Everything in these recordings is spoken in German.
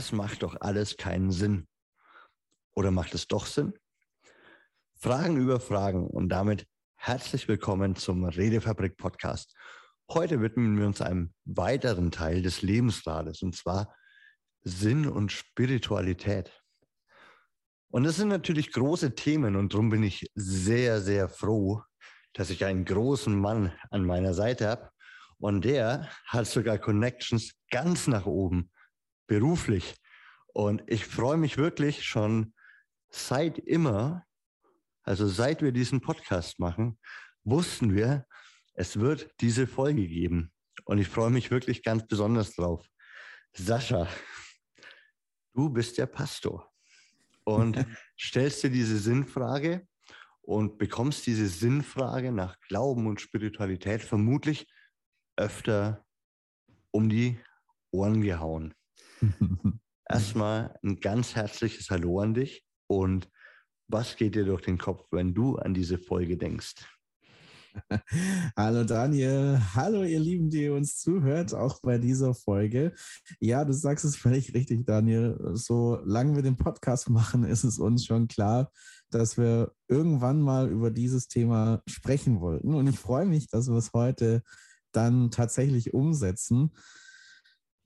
das macht doch alles keinen Sinn. Oder macht es doch Sinn? Fragen über Fragen und damit herzlich willkommen zum Redefabrik Podcast. Heute widmen wir uns einem weiteren Teil des Lebensrades und zwar Sinn und Spiritualität. Und das sind natürlich große Themen und darum bin ich sehr, sehr froh, dass ich einen großen Mann an meiner Seite habe und der hat sogar Connections ganz nach oben, beruflich. Und ich freue mich wirklich schon seit immer, also seit wir diesen Podcast machen, wussten wir, es wird diese Folge geben. Und ich freue mich wirklich ganz besonders drauf. Sascha, du bist der Pastor und stellst dir diese Sinnfrage und bekommst diese Sinnfrage nach Glauben und Spiritualität vermutlich öfter um die Ohren gehauen. Erstmal ein ganz herzliches Hallo an dich und was geht dir durch den Kopf, wenn du an diese Folge denkst? Hallo Daniel, hallo ihr Lieben, die uns zuhört, auch bei dieser Folge. Ja, du sagst es völlig richtig, Daniel. Solange wir den Podcast machen, ist es uns schon klar, dass wir irgendwann mal über dieses Thema sprechen wollten. Und ich freue mich, dass wir es heute dann tatsächlich umsetzen.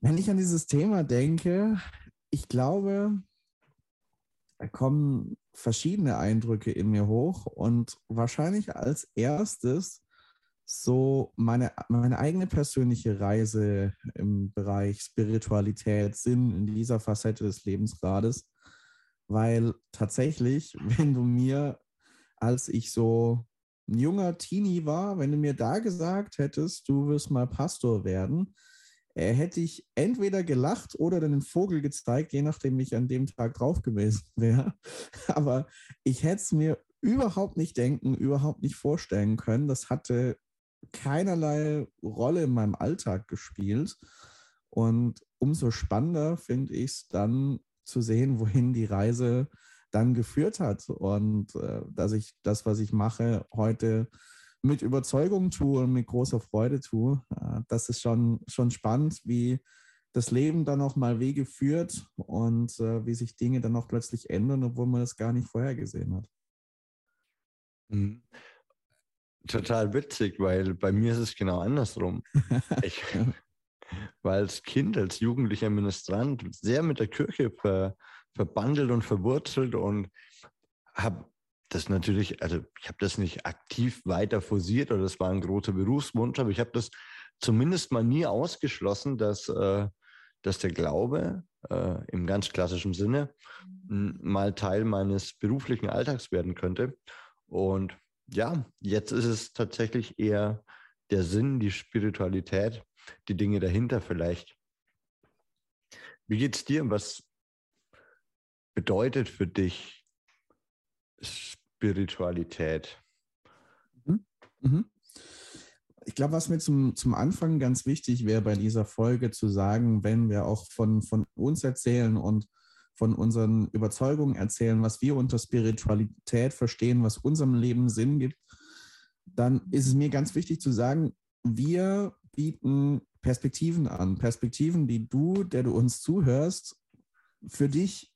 Wenn ich an dieses Thema denke, ich glaube, da kommen verschiedene Eindrücke in mir hoch und wahrscheinlich als erstes so meine, meine eigene persönliche Reise im Bereich Spiritualität, Sinn in dieser Facette des Lebensrades, weil tatsächlich, wenn du mir, als ich so ein junger Teenie war, wenn du mir da gesagt hättest, du wirst mal Pastor werden, äh, hätte ich entweder gelacht oder dann den Vogel gezeigt, je nachdem ich an dem Tag drauf gewesen wäre. Aber ich hätte es mir überhaupt nicht denken, überhaupt nicht vorstellen können. Das hatte keinerlei Rolle in meinem Alltag gespielt. Und umso spannender finde ich es dann zu sehen, wohin die Reise dann geführt hat. Und äh, dass ich das, was ich mache, heute mit Überzeugung tue und mit großer Freude tue. Äh, das ist schon, schon spannend, wie das Leben dann auch mal Wege führt und äh, wie sich Dinge dann auch plötzlich ändern, obwohl man das gar nicht vorhergesehen hat. Mhm. Total witzig, weil bei mir ist es genau andersrum. ich war als Kind, als jugendlicher Ministrant sehr mit der Kirche ver, verbandelt und verwurzelt und habe das natürlich, also ich habe das nicht aktiv weiter forciert oder das war ein großer Berufswunsch, aber ich habe das zumindest mal nie ausgeschlossen, dass, äh, dass der Glaube äh, im ganz klassischen Sinne mal Teil meines beruflichen Alltags werden könnte. Und ja, jetzt ist es tatsächlich eher der Sinn, die Spiritualität, die Dinge dahinter vielleicht. Wie geht's dir? Was bedeutet für dich Spiritualität? Mhm. Mhm. Ich glaube, was mir zum, zum Anfang ganz wichtig wäre bei dieser Folge zu sagen, wenn wir auch von, von uns erzählen und von unseren Überzeugungen erzählen, was wir unter Spiritualität verstehen, was unserem Leben Sinn gibt, dann ist es mir ganz wichtig zu sagen, wir bieten Perspektiven an. Perspektiven, die du, der du uns zuhörst, für dich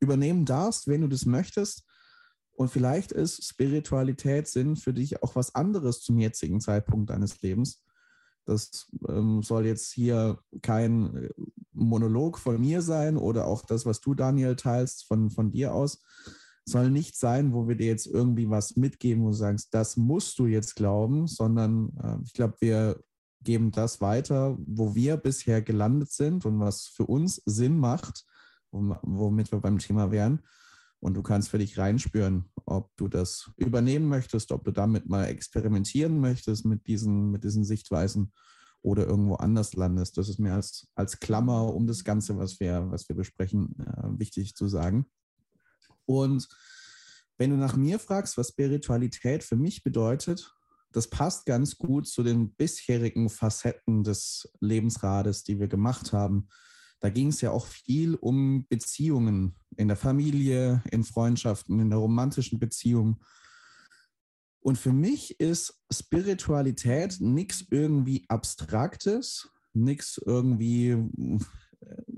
übernehmen darfst, wenn du das möchtest. Und vielleicht ist Spiritualität Sinn für dich auch was anderes zum jetzigen Zeitpunkt deines Lebens. Das ähm, soll jetzt hier kein äh, Monolog von mir sein oder auch das, was du, Daniel, teilst von, von dir aus. Soll nicht sein, wo wir dir jetzt irgendwie was mitgeben, wo du sagst, das musst du jetzt glauben, sondern äh, ich glaube, wir geben das weiter, wo wir bisher gelandet sind und was für uns Sinn macht womit wir beim Thema wären. Und du kannst für dich reinspüren, ob du das übernehmen möchtest, ob du damit mal experimentieren möchtest mit diesen, mit diesen Sichtweisen oder irgendwo anders landest. Das ist mir als, als Klammer um das Ganze, was wir, was wir besprechen, äh, wichtig zu sagen. Und wenn du nach mir fragst, was Spiritualität für mich bedeutet, das passt ganz gut zu den bisherigen Facetten des Lebensrades, die wir gemacht haben. Da ging es ja auch viel um Beziehungen in der Familie, in Freundschaften, in der romantischen Beziehung. Und für mich ist Spiritualität nichts irgendwie Abstraktes, nichts irgendwie,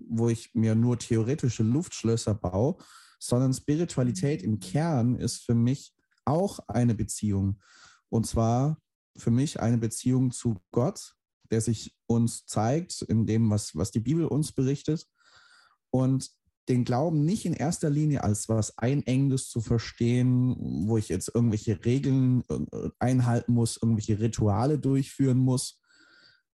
wo ich mir nur theoretische Luftschlösser baue, sondern Spiritualität im Kern ist für mich auch eine Beziehung. Und zwar für mich eine Beziehung zu Gott, der sich uns zeigt in dem, was, was die Bibel uns berichtet. Und den Glauben nicht in erster Linie als was Einengendes zu verstehen, wo ich jetzt irgendwelche Regeln äh, einhalten muss, irgendwelche Rituale durchführen muss,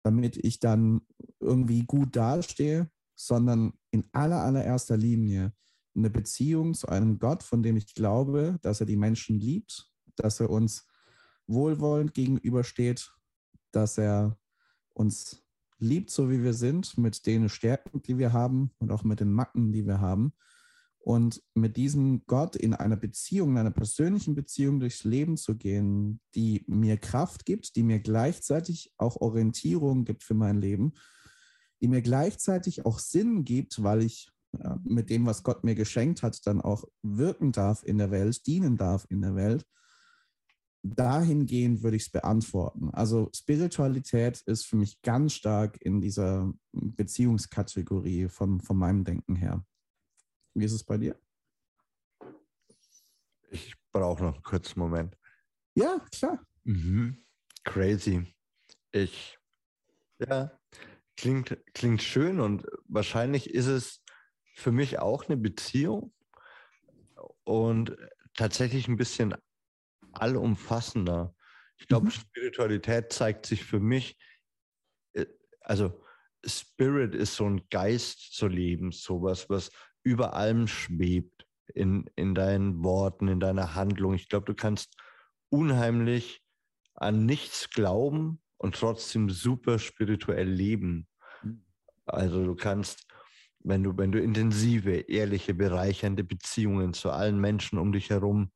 damit ich dann irgendwie gut dastehe, sondern in aller, allererster Linie eine Beziehung zu einem Gott, von dem ich glaube, dass er die Menschen liebt, dass er uns wohlwollend gegenübersteht, dass er uns liebt, so wie wir sind, mit den Stärken, die wir haben und auch mit den Macken, die wir haben. Und mit diesem Gott in einer Beziehung, in einer persönlichen Beziehung durchs Leben zu gehen, die mir Kraft gibt, die mir gleichzeitig auch Orientierung gibt für mein Leben, die mir gleichzeitig auch Sinn gibt, weil ich mit dem, was Gott mir geschenkt hat, dann auch wirken darf in der Welt, dienen darf in der Welt dahingehend würde ich es beantworten. Also Spiritualität ist für mich ganz stark in dieser Beziehungskategorie von, von meinem Denken her. Wie ist es bei dir? Ich brauche noch einen kurzen Moment. Ja, klar. Mhm. Crazy. Ich, ja, klingt, klingt schön und wahrscheinlich ist es für mich auch eine Beziehung und tatsächlich ein bisschen allumfassender. Ich glaube, mhm. Spiritualität zeigt sich für mich, äh, also Spirit ist so ein Geist zu leben, sowas, was über allem schwebt in, in deinen Worten, in deiner Handlung. Ich glaube, du kannst unheimlich an nichts glauben und trotzdem super spirituell leben. Mhm. Also du kannst, wenn du, wenn du intensive, ehrliche, bereichernde Beziehungen zu allen Menschen um dich herum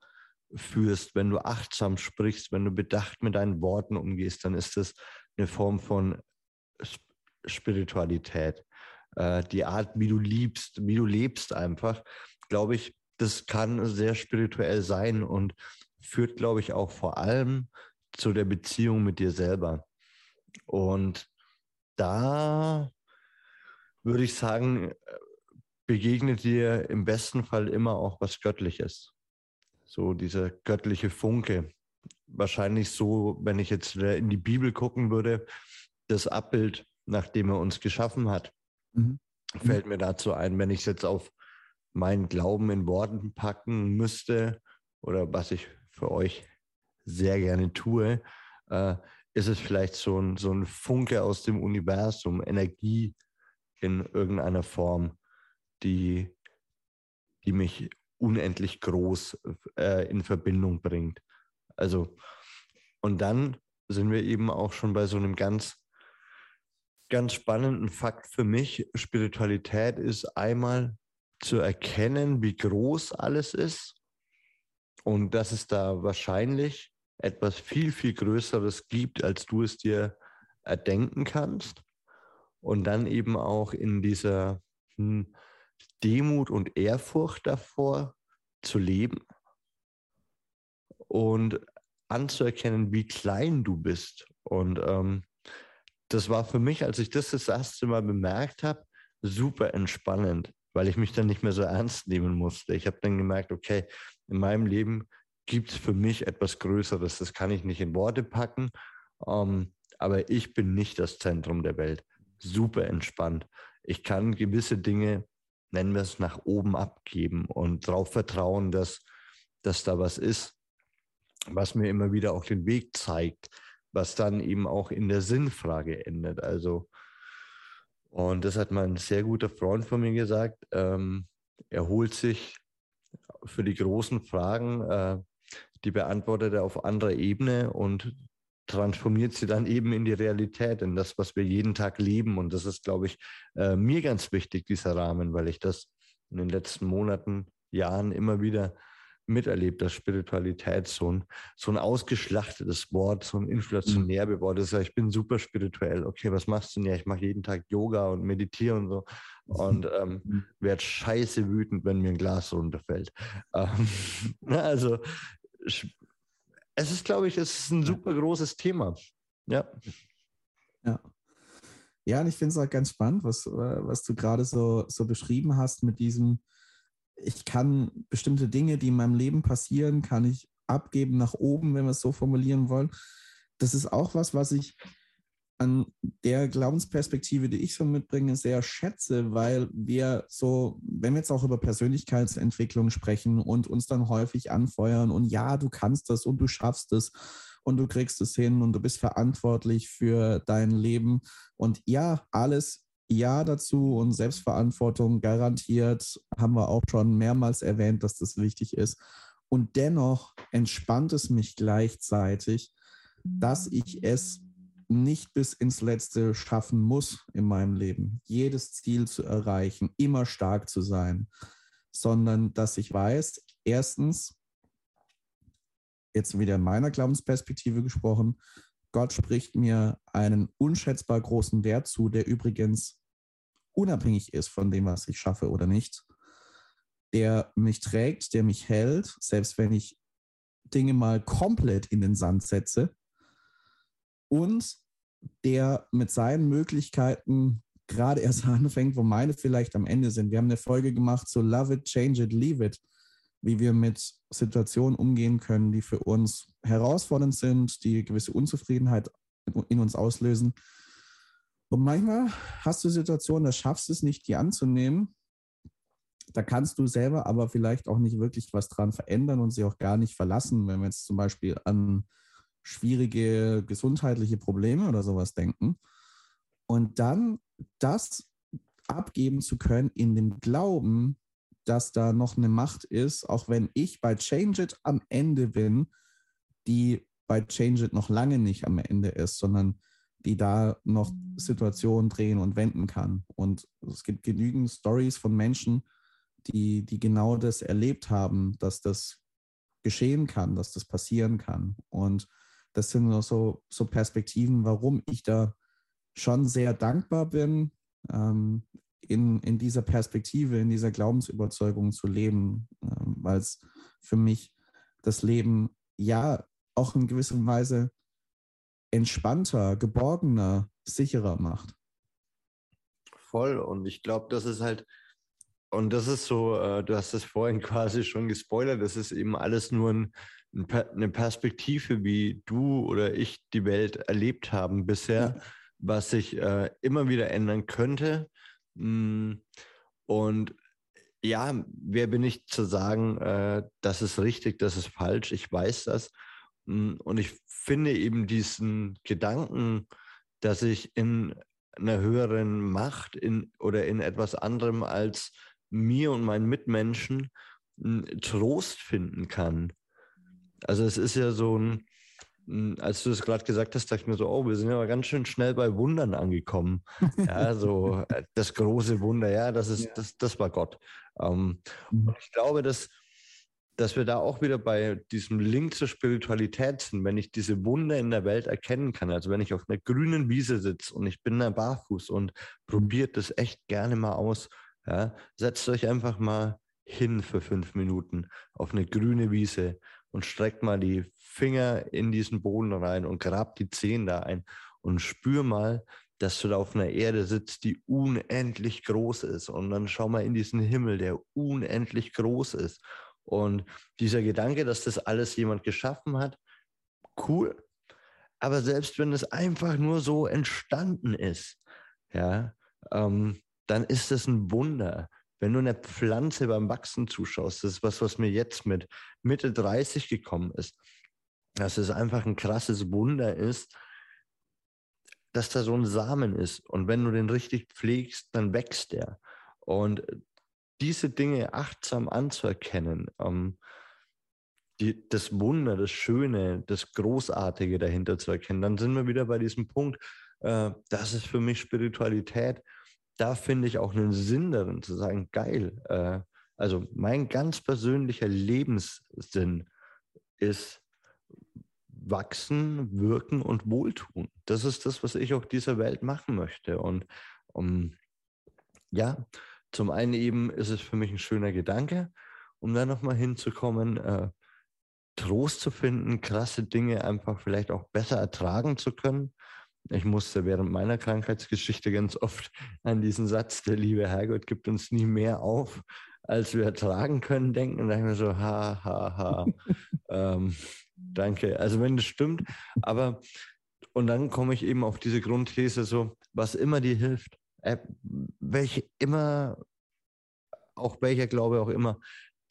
führst, wenn du achtsam sprichst, wenn du bedacht mit deinen Worten umgehst, dann ist das eine Form von Spiritualität. Äh, die Art, wie du liebst, wie du lebst einfach, glaube ich, das kann sehr spirituell sein und führt, glaube ich, auch vor allem zu der Beziehung mit dir selber. Und da würde ich sagen, begegnet dir im besten Fall immer auch was Göttliches so dieser göttliche Funke. Wahrscheinlich so, wenn ich jetzt in die Bibel gucken würde, das Abbild, nach dem er uns geschaffen hat, mhm. fällt mir dazu ein, wenn ich es jetzt auf meinen Glauben in Worten packen müsste oder was ich für euch sehr gerne tue, äh, ist es vielleicht so ein, so ein Funke aus dem Universum, Energie in irgendeiner Form, die, die mich unendlich groß äh, in Verbindung bringt. Also, und dann sind wir eben auch schon bei so einem ganz, ganz spannenden Fakt für mich. Spiritualität ist einmal zu erkennen, wie groß alles ist und dass es da wahrscheinlich etwas viel, viel Größeres gibt, als du es dir erdenken kannst. Und dann eben auch in dieser hm, Demut und Ehrfurcht davor zu leben und anzuerkennen, wie klein du bist. Und ähm, das war für mich, als ich das das erste Mal bemerkt habe, super entspannend, weil ich mich dann nicht mehr so ernst nehmen musste. Ich habe dann gemerkt, okay, in meinem Leben gibt es für mich etwas Größeres. Das kann ich nicht in Worte packen, ähm, aber ich bin nicht das Zentrum der Welt. Super entspannt. Ich kann gewisse Dinge nennen wir es, nach oben abgeben und darauf vertrauen, dass, dass da was ist, was mir immer wieder auch den Weg zeigt, was dann eben auch in der Sinnfrage endet. Also, und das hat mein sehr guter Freund von mir gesagt, ähm, er holt sich für die großen Fragen, äh, die beantwortet er auf anderer Ebene und transformiert sie dann eben in die Realität, in das, was wir jeden Tag leben. Und das ist, glaube ich, äh, mir ganz wichtig, dieser Rahmen, weil ich das in den letzten Monaten, Jahren immer wieder miterlebt, dass Spiritualität so ein, so ein ausgeschlachtetes Wort, so ein inflationär mhm. Wort ist. Ja, ich bin super spirituell. Okay, was machst du denn? Ja, ich mache jeden Tag Yoga und meditiere und so. Und ähm, mhm. werde scheiße wütend, wenn mir ein Glas runterfällt. Ähm, also es ist, glaube ich, es ist ein super großes Thema. Ja. Ja. Ja, und ich finde es auch ganz spannend, was, was du gerade so, so beschrieben hast mit diesem, ich kann bestimmte Dinge, die in meinem Leben passieren, kann ich abgeben nach oben, wenn wir es so formulieren wollen. Das ist auch was, was ich an der Glaubensperspektive, die ich so mitbringe, sehr schätze, weil wir so, wenn wir jetzt auch über Persönlichkeitsentwicklung sprechen und uns dann häufig anfeuern und ja, du kannst das und du schaffst es und du kriegst es hin und du bist verantwortlich für dein Leben und ja, alles ja dazu und Selbstverantwortung garantiert, haben wir auch schon mehrmals erwähnt, dass das wichtig ist. Und dennoch entspannt es mich gleichzeitig, dass ich es nicht bis ins Letzte schaffen muss in meinem Leben, jedes Ziel zu erreichen, immer stark zu sein, sondern dass ich weiß, erstens, jetzt wieder in meiner Glaubensperspektive gesprochen, Gott spricht mir einen unschätzbar großen Wert zu, der übrigens unabhängig ist von dem, was ich schaffe oder nicht, der mich trägt, der mich hält, selbst wenn ich Dinge mal komplett in den Sand setze und der mit seinen Möglichkeiten gerade erst anfängt, wo meine vielleicht am Ende sind. Wir haben eine Folge gemacht so Love It, Change It, Leave It, wie wir mit Situationen umgehen können, die für uns herausfordernd sind, die gewisse Unzufriedenheit in uns auslösen. Und manchmal hast du Situationen, da schaffst du es nicht, die anzunehmen. Da kannst du selber aber vielleicht auch nicht wirklich was dran verändern und sie auch gar nicht verlassen, wenn wir jetzt zum Beispiel an schwierige gesundheitliche Probleme oder sowas denken. Und dann das abgeben zu können in dem Glauben, dass da noch eine Macht ist, auch wenn ich bei Change It am Ende bin, die bei Change It noch lange nicht am Ende ist, sondern die da noch Situationen drehen und wenden kann. Und es gibt genügend Stories von Menschen, die, die genau das erlebt haben, dass das geschehen kann, dass das passieren kann. Und das sind so, so Perspektiven, warum ich da schon sehr dankbar bin, ähm, in, in dieser Perspektive, in dieser Glaubensüberzeugung zu leben, ähm, weil es für mich das Leben ja auch in gewisser Weise entspannter, geborgener, sicherer macht. Voll. Und ich glaube, das ist halt, und das ist so, äh, du hast das vorhin quasi schon gespoilert, das ist eben alles nur ein, eine Perspektive, wie du oder ich die Welt erlebt haben bisher, ja. was sich äh, immer wieder ändern könnte. Mm, und ja, wer bin ich zu sagen, äh, das ist richtig, das ist falsch, ich weiß das. Mm, und ich finde eben diesen Gedanken, dass ich in einer höheren Macht in, oder in etwas anderem als mir und meinen Mitmenschen mm, Trost finden kann. Also es ist ja so ein, hm, als du es gerade gesagt hast, dachte ich mir so, oh, wir sind ja aber ganz schön schnell bei Wundern angekommen. ja, so äh, das große Wunder, ja, das ist, ja. Das, das war Gott. Ähm, mhm. Und ich glaube, dass, dass wir da auch wieder bei diesem Link zur Spiritualität sind, wenn ich diese Wunder in der Welt erkennen kann. Also wenn ich auf einer grünen Wiese sitze und ich bin da barfuß und probiert das echt gerne mal aus. Ja, setzt euch einfach mal hin für fünf Minuten auf eine grüne Wiese und streckt mal die Finger in diesen Boden rein und grabt die Zehen da ein und spür mal, dass du da auf einer Erde sitzt, die unendlich groß ist. Und dann schau mal in diesen Himmel, der unendlich groß ist. Und dieser Gedanke, dass das alles jemand geschaffen hat, cool. Aber selbst wenn es einfach nur so entstanden ist, ja, ähm, dann ist es ein Wunder. Wenn du einer Pflanze beim Wachsen zuschaust, das ist was, was mir jetzt mit Mitte 30 gekommen ist, dass es einfach ein krasses Wunder ist, dass da so ein Samen ist. Und wenn du den richtig pflegst, dann wächst der. Und diese Dinge achtsam anzuerkennen, ähm, die, das Wunder, das Schöne, das Großartige dahinter zu erkennen, dann sind wir wieder bei diesem Punkt, äh, das ist für mich Spiritualität da finde ich auch einen Sinn darin zu sagen, geil. Äh, also mein ganz persönlicher Lebenssinn ist wachsen, wirken und wohltun. Das ist das, was ich auch dieser Welt machen möchte. Und um, ja, zum einen eben ist es für mich ein schöner Gedanke, um da nochmal hinzukommen, äh, Trost zu finden, krasse Dinge einfach vielleicht auch besser ertragen zu können. Ich musste während meiner Krankheitsgeschichte ganz oft an diesen Satz, der liebe Herrgott gibt uns nie mehr auf, als wir ertragen können, denken. Und denke ich mir so, ha, ha, ha. ähm, danke. Also wenn das stimmt, aber und dann komme ich eben auf diese Grundthese so, was immer dir hilft, äh, welche immer, auch welcher Glaube auch immer,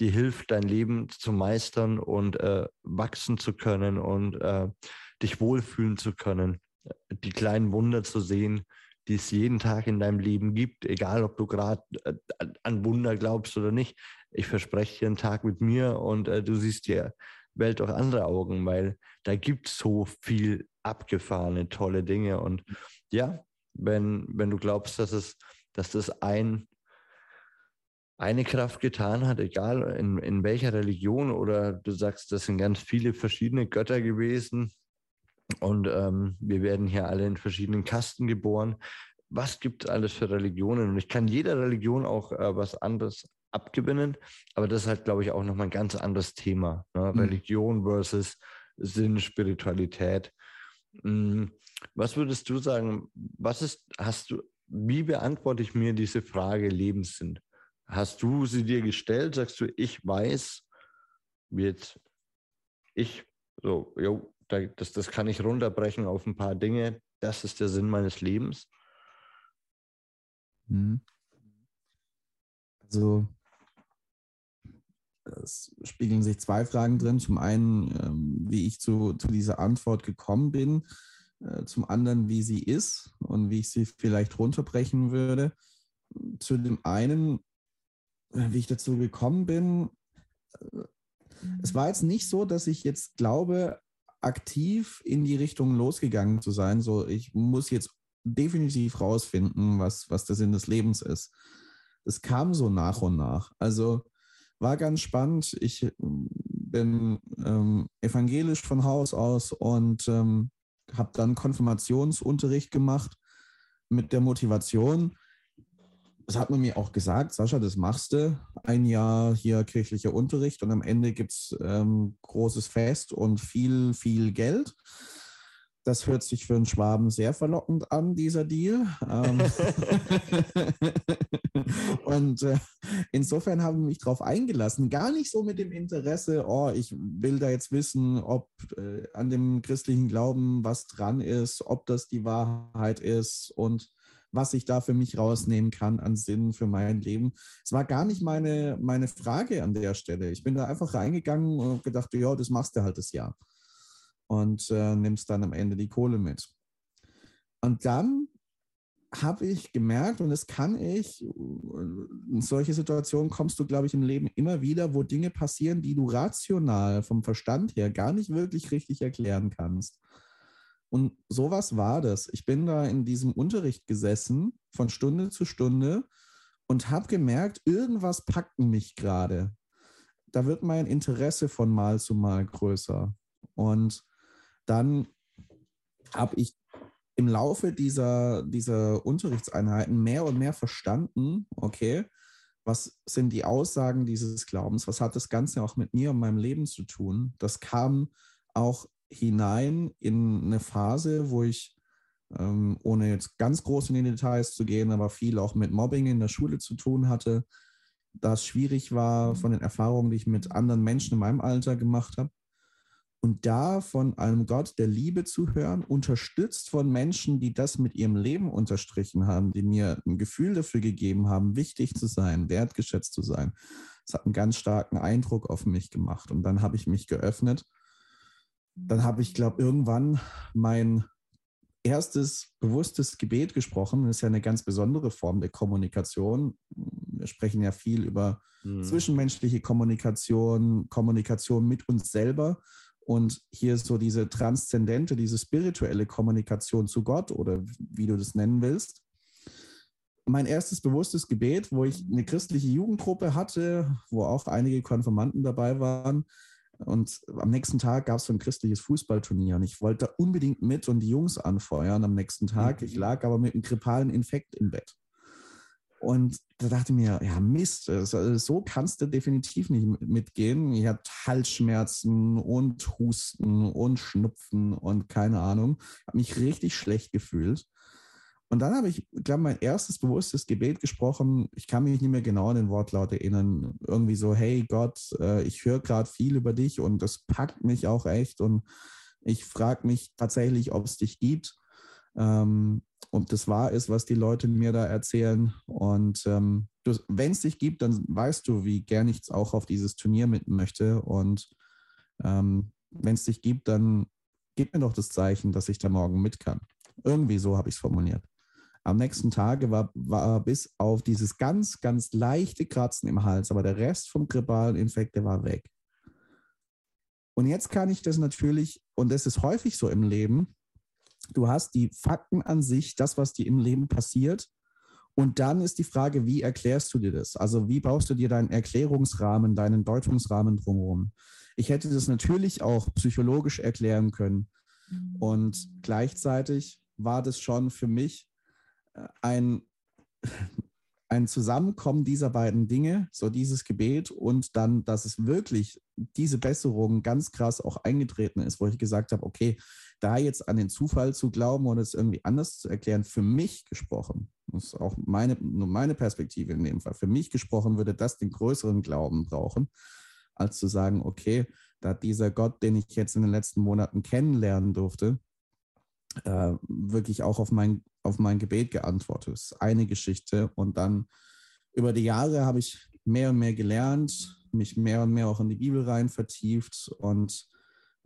dir hilft, dein Leben zu meistern und äh, wachsen zu können und äh, dich wohlfühlen zu können, die kleinen Wunder zu sehen, die es jeden Tag in deinem Leben gibt, egal ob du gerade äh, an Wunder glaubst oder nicht. Ich verspreche dir einen Tag mit mir und äh, du siehst die Welt durch andere Augen, weil da gibt es so viel abgefahrene, tolle Dinge. Und ja, wenn, wenn du glaubst, dass es, dass das ein eine Kraft getan hat, egal in, in welcher Religion oder du sagst, das sind ganz viele verschiedene Götter gewesen und ähm, wir werden hier alle in verschiedenen Kasten geboren. Was gibt es alles für Religionen? Und ich kann jeder Religion auch äh, was anderes abgewinnen, aber das ist halt, glaube ich, auch nochmal ein ganz anderes Thema. Ne? Mhm. Religion versus Sinn, Spiritualität. Mhm. Was würdest du sagen, was ist, hast du, wie beantworte ich mir diese Frage Lebenssinn? Hast du sie dir gestellt? Sagst du, ich weiß, jetzt ich, so, jo, das, das kann ich runterbrechen auf ein paar Dinge. Das ist der Sinn meines Lebens. Mhm. Also, es spiegeln sich zwei Fragen drin. Zum einen, ähm, wie ich zu, zu dieser Antwort gekommen bin. Äh, zum anderen, wie sie ist und wie ich sie vielleicht runterbrechen würde. Zu dem einen wie ich dazu gekommen bin, es war jetzt nicht so, dass ich jetzt glaube, aktiv in die Richtung losgegangen zu sein. So, ich muss jetzt definitiv rausfinden, was, was der Sinn des Lebens ist. Es kam so nach und nach. Also war ganz spannend. Ich bin ähm, evangelisch von Haus aus und ähm, habe dann Konfirmationsunterricht gemacht mit der Motivation, das hat man mir auch gesagt, Sascha, das machst du. Ein Jahr hier kirchlicher Unterricht und am Ende gibt es ähm, großes Fest und viel, viel Geld. Das hört sich für einen Schwaben sehr verlockend an, dieser Deal. Ähm und äh, insofern habe ich mich darauf eingelassen. Gar nicht so mit dem Interesse, oh, ich will da jetzt wissen, ob äh, an dem christlichen Glauben was dran ist, ob das die Wahrheit ist und was ich da für mich rausnehmen kann an Sinn für mein Leben. Es war gar nicht meine, meine Frage an der Stelle. Ich bin da einfach reingegangen und gedacht, ja, das machst du halt das Jahr. Und äh, nimmst dann am Ende die Kohle mit. Und dann habe ich gemerkt, und das kann ich, in solche Situationen kommst du, glaube ich, im Leben immer wieder, wo Dinge passieren, die du rational vom Verstand her gar nicht wirklich richtig erklären kannst. Und sowas war das. Ich bin da in diesem Unterricht gesessen, von Stunde zu Stunde, und habe gemerkt, irgendwas packt mich gerade. Da wird mein Interesse von Mal zu Mal größer. Und dann habe ich im Laufe dieser, dieser Unterrichtseinheiten mehr und mehr verstanden, okay, was sind die Aussagen dieses Glaubens? Was hat das Ganze auch mit mir und meinem Leben zu tun? Das kam auch hinein in eine Phase, wo ich, ähm, ohne jetzt ganz groß in die Details zu gehen, aber viel auch mit Mobbing in der Schule zu tun hatte, das schwierig war mhm. von den Erfahrungen, die ich mit anderen Menschen in meinem Alter gemacht habe. Und da von einem Gott der Liebe zu hören, unterstützt von Menschen, die das mit ihrem Leben unterstrichen haben, die mir ein Gefühl dafür gegeben haben, wichtig zu sein, wertgeschätzt zu sein. Das hat einen ganz starken Eindruck auf mich gemacht. Und dann habe ich mich geöffnet dann habe ich, glaube irgendwann mein erstes bewusstes Gebet gesprochen. Das ist ja eine ganz besondere Form der Kommunikation. Wir sprechen ja viel über mhm. zwischenmenschliche Kommunikation, Kommunikation mit uns selber. Und hier ist so diese transzendente, diese spirituelle Kommunikation zu Gott oder wie du das nennen willst. Mein erstes bewusstes Gebet, wo ich eine christliche Jugendgruppe hatte, wo auch einige Konfirmanden dabei waren, und am nächsten Tag gab es so ein christliches Fußballturnier und ich wollte unbedingt mit und die Jungs anfeuern am nächsten Tag. Ich mhm. lag aber mit einem grippalen Infekt im Bett. Und da dachte ich mir, ja, Mist, so kannst du definitiv nicht mitgehen. Ich hatte Halsschmerzen und Husten und Schnupfen und keine Ahnung. Habe mich richtig schlecht gefühlt. Und dann habe ich, glaube mein erstes bewusstes Gebet gesprochen. Ich kann mich nicht mehr genau an den Wortlaut erinnern. Irgendwie so, hey Gott, äh, ich höre gerade viel über dich und das packt mich auch echt. Und ich frage mich tatsächlich, ob es dich gibt. Ähm, und das wahr ist, was die Leute mir da erzählen. Und ähm, wenn es dich gibt, dann weißt du, wie gern ich auch auf dieses Turnier mit möchte. Und ähm, wenn es dich gibt, dann gib mir doch das Zeichen, dass ich da morgen mit kann. Irgendwie so habe ich es formuliert. Am nächsten Tag war, war bis auf dieses ganz, ganz leichte Kratzen im Hals, aber der Rest vom grippalen Infekt, der war weg. Und jetzt kann ich das natürlich, und das ist häufig so im Leben, du hast die Fakten an sich, das, was dir im Leben passiert. Und dann ist die Frage, wie erklärst du dir das? Also wie baust du dir deinen Erklärungsrahmen, deinen Deutungsrahmen drumherum? Ich hätte das natürlich auch psychologisch erklären können. Und gleichzeitig war das schon für mich ein, ein Zusammenkommen dieser beiden Dinge, so dieses Gebet und dann, dass es wirklich diese Besserung ganz krass auch eingetreten ist, wo ich gesagt habe, okay, da jetzt an den Zufall zu glauben oder es irgendwie anders zu erklären, für mich gesprochen, das ist auch meine, nur meine Perspektive in dem Fall, für mich gesprochen würde das den größeren Glauben brauchen, als zu sagen, okay, da dieser Gott, den ich jetzt in den letzten Monaten kennenlernen durfte, äh, wirklich auch auf mein, auf mein Gebet geantwortet. Das ist eine Geschichte. Und dann über die Jahre habe ich mehr und mehr gelernt, mich mehr und mehr auch in die Bibel rein vertieft und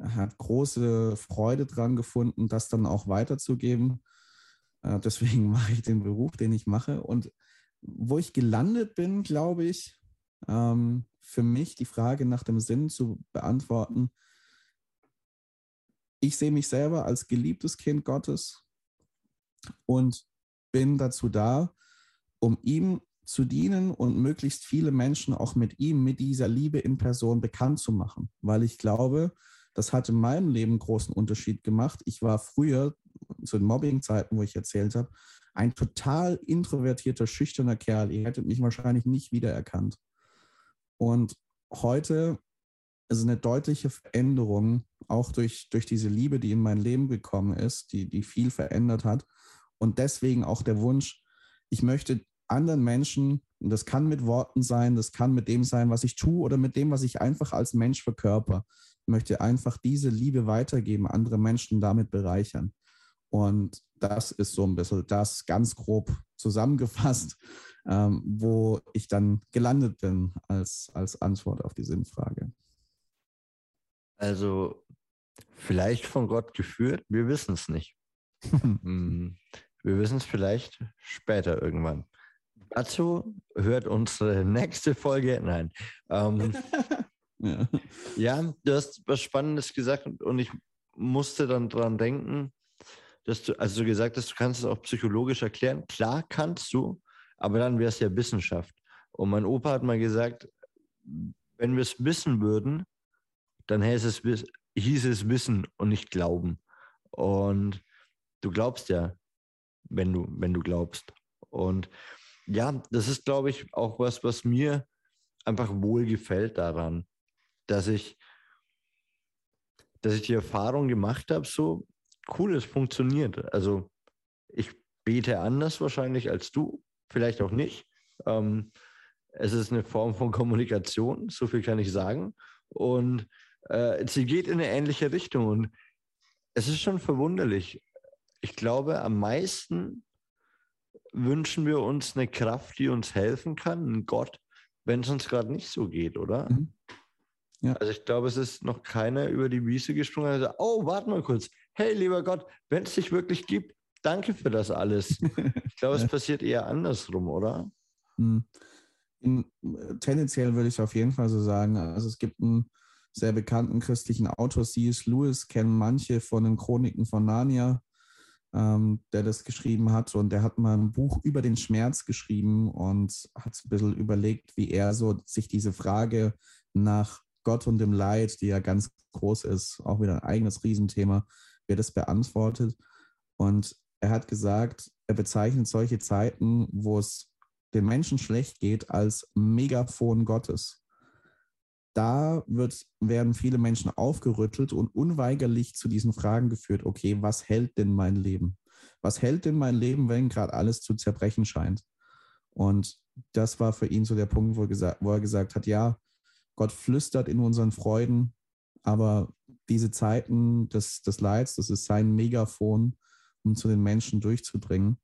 hat große Freude dran gefunden, das dann auch weiterzugeben. Äh, deswegen mache ich den Beruf, den ich mache. Und wo ich gelandet bin, glaube ich, ähm, für mich die Frage nach dem Sinn zu beantworten, ich sehe mich selber als geliebtes Kind Gottes und bin dazu da, um ihm zu dienen und möglichst viele Menschen auch mit ihm, mit dieser Liebe in Person bekannt zu machen. Weil ich glaube, das hat in meinem Leben großen Unterschied gemacht. Ich war früher, zu den Mobbing-Zeiten, wo ich erzählt habe, ein total introvertierter, schüchterner Kerl. Ihr hättet mich wahrscheinlich nicht wiedererkannt. Und heute ist eine deutliche Veränderung auch durch, durch diese Liebe, die in mein Leben gekommen ist, die, die viel verändert hat. Und deswegen auch der Wunsch, ich möchte anderen Menschen, und das kann mit Worten sein, das kann mit dem sein, was ich tue oder mit dem, was ich einfach als Mensch verkörper, möchte einfach diese Liebe weitergeben, andere Menschen damit bereichern. Und das ist so ein bisschen das ganz grob zusammengefasst, ähm, wo ich dann gelandet bin als, als Antwort auf die Sinnfrage. Also vielleicht von Gott geführt, wir wissen es nicht. Hm, wir wissen es vielleicht später irgendwann. Dazu hört unsere nächste Folge. Nein. Ähm, ja. ja, du hast was Spannendes gesagt und ich musste dann dran denken, dass du, also du gesagt hast, du kannst es auch psychologisch erklären. Klar kannst du, aber dann wäre es ja Wissenschaft. Und mein Opa hat mal gesagt, wenn wir es wissen würden, dann hieß es, hieß es Wissen und nicht Glauben. Und du glaubst ja, wenn du, wenn du glaubst. Und ja, das ist, glaube ich, auch was, was mir einfach wohl gefällt daran, dass ich, dass ich die Erfahrung gemacht habe, so cool, es funktioniert. Also ich bete anders wahrscheinlich als du, vielleicht auch nicht. Ähm, es ist eine Form von Kommunikation, so viel kann ich sagen. Und äh, sie geht in eine ähnliche Richtung. Und es ist schon verwunderlich. Ich glaube, am meisten wünschen wir uns eine Kraft, die uns helfen kann, einen Gott, wenn es uns gerade nicht so geht, oder? Mhm. Ja. Also ich glaube, es ist noch keiner über die Wiese gesprungen und gesagt, oh, warte mal kurz. Hey, lieber Gott, wenn es dich wirklich gibt, danke für das alles. ich glaube, es passiert eher andersrum, oder? Mhm. In, tendenziell würde ich auf jeden Fall so sagen. Also es gibt einen sehr bekannten christlichen Autor, C.S. Lewis, kennen manche von den Chroniken von Narnia ähm, der das geschrieben hat. Und der hat mal ein Buch über den Schmerz geschrieben und hat ein bisschen überlegt, wie er so sich diese Frage nach Gott und dem Leid, die ja ganz groß ist, auch wieder ein eigenes Riesenthema, wie er das beantwortet. Und er hat gesagt, er bezeichnet solche Zeiten, wo es den Menschen schlecht geht, als Megafon Gottes. Da wird, werden viele Menschen aufgerüttelt und unweigerlich zu diesen Fragen geführt, okay, was hält denn mein Leben? Was hält denn mein Leben, wenn gerade alles zu zerbrechen scheint? Und das war für ihn so der Punkt, wo er, gesagt, wo er gesagt hat, ja, Gott flüstert in unseren Freuden, aber diese Zeiten des, des Leids, das ist sein Megafon, um zu den Menschen durchzudringen.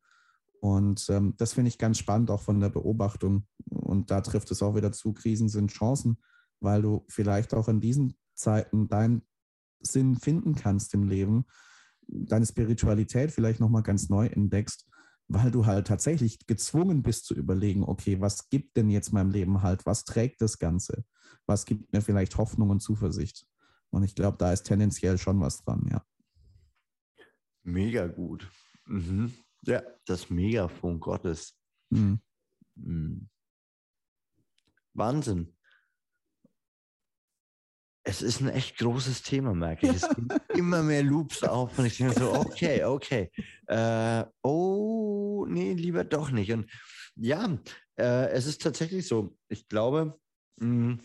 Und ähm, das finde ich ganz spannend, auch von der Beobachtung. Und da trifft es auch wieder zu, Krisen sind Chancen, weil du vielleicht auch in diesen Zeiten deinen Sinn finden kannst im Leben, deine Spiritualität vielleicht nochmal ganz neu entdeckst, weil du halt tatsächlich gezwungen bist zu überlegen, okay, was gibt denn jetzt meinem Leben halt? Was trägt das Ganze? Was gibt mir vielleicht Hoffnung und Zuversicht? Und ich glaube, da ist tendenziell schon was dran, ja. Mega gut. Mhm. Ja, das Megafon Gottes. Mhm. Mhm. Wahnsinn. Es ist ein echt großes Thema, merke ich. Es gibt immer mehr Loops auf und ich denke so, okay, okay. Äh, oh, nee, lieber doch nicht. Und ja, äh, es ist tatsächlich so. Ich glaube, mh, hm,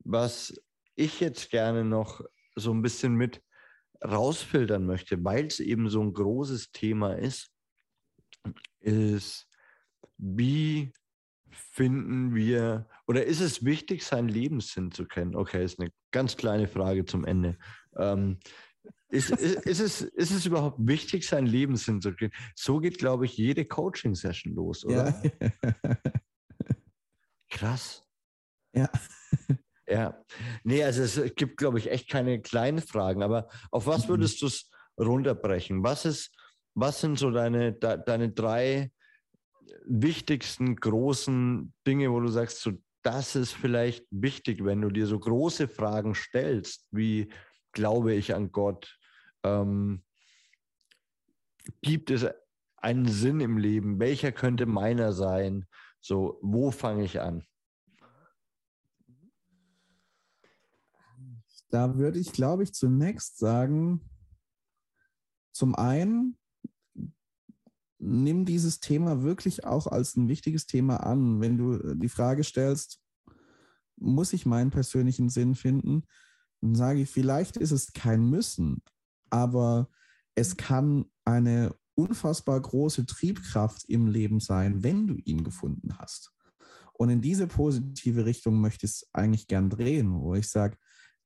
was ich jetzt gerne noch so ein bisschen mit rausfiltern möchte, weil es eben so ein großes Thema ist, ist, wie finden wir, oder ist es wichtig, seinen Lebenssinn zu kennen? Okay, ist eine ganz kleine Frage zum Ende. Ähm, ist, ist, ist, es, ist es überhaupt wichtig, seinen Lebenssinn zu kennen? So geht, glaube ich, jede Coaching-Session los, oder? Ja. Krass. Ja. Ja, nee, also es gibt, glaube ich, echt keine kleinen Fragen, aber auf was mhm. würdest du es runterbrechen? Was ist, was sind so deine, de, deine drei wichtigsten großen Dinge, wo du sagst, so, das ist vielleicht wichtig, wenn du dir so große Fragen stellst, wie glaube ich an Gott? Ähm, gibt es einen Sinn im Leben? Welcher könnte meiner sein? So, wo fange ich an? Da würde ich, glaube ich, zunächst sagen, zum einen, nimm dieses Thema wirklich auch als ein wichtiges Thema an. Wenn du äh, die Frage stellst, muss ich meinen persönlichen Sinn finden, dann sage ich, vielleicht ist es kein Müssen, aber es kann eine unfassbar große Triebkraft im Leben sein, wenn du ihn gefunden hast. Und in diese positive Richtung möchte ich es eigentlich gern drehen, wo ich sage,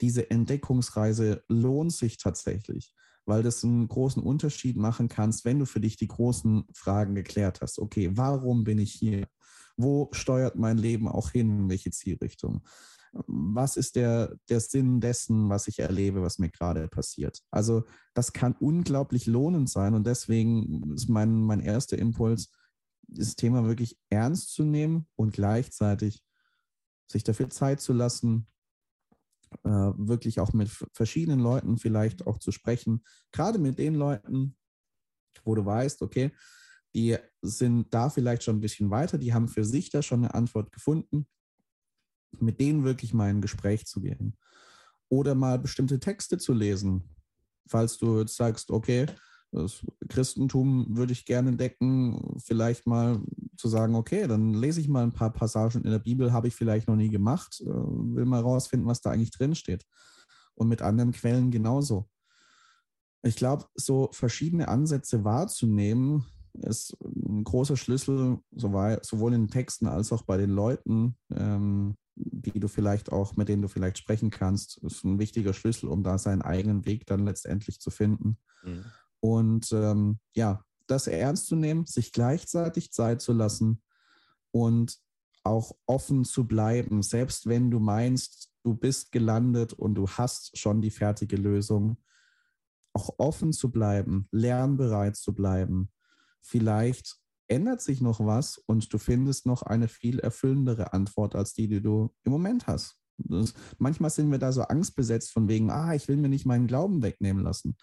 diese Entdeckungsreise lohnt sich tatsächlich, weil das einen großen Unterschied machen kannst, wenn du für dich die großen Fragen geklärt hast. Okay, warum bin ich hier? Wo steuert mein Leben auch hin? Welche Zielrichtung? Was ist der, der Sinn dessen, was ich erlebe, was mir gerade passiert? Also das kann unglaublich lohnend sein und deswegen ist mein, mein erster Impuls, das Thema wirklich ernst zu nehmen und gleichzeitig sich dafür Zeit zu lassen, äh, wirklich auch mit verschiedenen Leuten vielleicht auch zu sprechen. Gerade mit den Leuten, wo du weißt, okay, die sind da vielleicht schon ein bisschen weiter, die haben für sich da schon eine Antwort gefunden, mit denen wirklich mal in ein Gespräch zu gehen. Oder mal bestimmte Texte zu lesen, falls du sagst, okay, das Christentum würde ich gerne entdecken, vielleicht mal zu sagen, okay, dann lese ich mal ein paar Passagen in der Bibel, habe ich vielleicht noch nie gemacht, äh, will mal rausfinden, was da eigentlich drin steht. Und mit anderen Quellen genauso. Ich glaube, so verschiedene Ansätze wahrzunehmen, ist ein großer Schlüssel, sowohl in den Texten als auch bei den Leuten, ähm, die du vielleicht auch, mit denen du vielleicht sprechen kannst, ist ein wichtiger Schlüssel, um da seinen eigenen Weg dann letztendlich zu finden. Mhm. Und ähm, ja, das ernst zu nehmen, sich gleichzeitig Zeit zu lassen und auch offen zu bleiben, selbst wenn du meinst, du bist gelandet und du hast schon die fertige Lösung, auch offen zu bleiben, lernbereit zu bleiben. Vielleicht ändert sich noch was und du findest noch eine viel erfüllendere Antwort als die, die du im Moment hast. Das, manchmal sind wir da so angstbesetzt von wegen, ah, ich will mir nicht meinen Glauben wegnehmen lassen.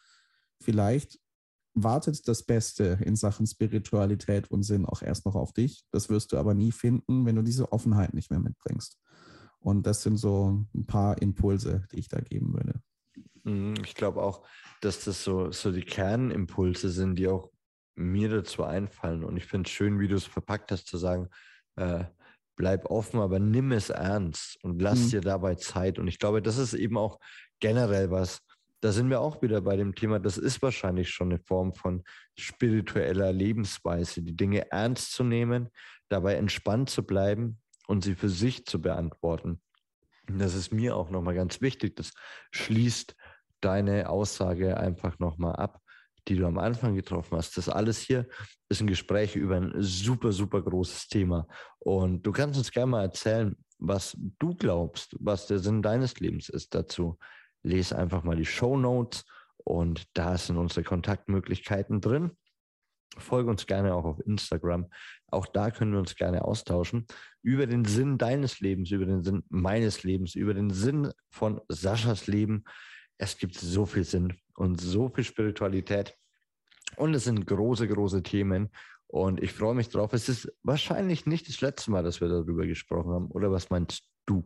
Vielleicht wartet das Beste in Sachen Spiritualität und Sinn auch erst noch auf dich. Das wirst du aber nie finden, wenn du diese Offenheit nicht mehr mitbringst. Und das sind so ein paar Impulse, die ich da geben würde. Mhm, ich glaube auch, dass das so, so die Kernimpulse sind, die auch mir dazu einfallen. Und ich finde es schön, wie du es verpackt hast, zu sagen, äh, bleib offen, aber nimm es ernst und lass mhm. dir dabei Zeit. Und ich glaube, das ist eben auch generell was, da sind wir auch wieder bei dem Thema, das ist wahrscheinlich schon eine Form von spiritueller Lebensweise, die Dinge ernst zu nehmen, dabei entspannt zu bleiben und sie für sich zu beantworten. Und das ist mir auch nochmal ganz wichtig. Das schließt deine Aussage einfach nochmal ab, die du am Anfang getroffen hast. Das alles hier ist ein Gespräch über ein super, super großes Thema. Und du kannst uns gerne mal erzählen, was du glaubst, was der Sinn deines Lebens ist dazu. Lese einfach mal die Show Notes und da sind unsere Kontaktmöglichkeiten drin. Folge uns gerne auch auf Instagram. Auch da können wir uns gerne austauschen über den Sinn deines Lebens, über den Sinn meines Lebens, über den Sinn von Saschas Leben. Es gibt so viel Sinn und so viel Spiritualität. Und es sind große, große Themen. Und ich freue mich drauf. Es ist wahrscheinlich nicht das letzte Mal, dass wir darüber gesprochen haben. Oder was meinst du?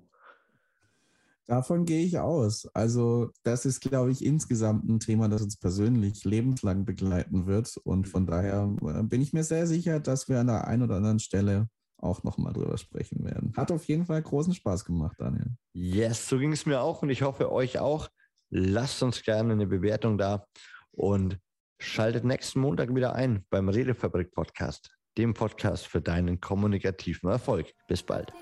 Davon gehe ich aus. Also das ist, glaube ich, insgesamt ein Thema, das uns persönlich lebenslang begleiten wird. Und von daher äh, bin ich mir sehr sicher, dass wir an der einen oder anderen Stelle auch nochmal drüber sprechen werden. Hat auf jeden Fall großen Spaß gemacht, Daniel. Yes, so ging es mir auch und ich hoffe euch auch. Lasst uns gerne eine Bewertung da und schaltet nächsten Montag wieder ein beim Redefabrik Podcast, dem Podcast für deinen kommunikativen Erfolg. Bis bald.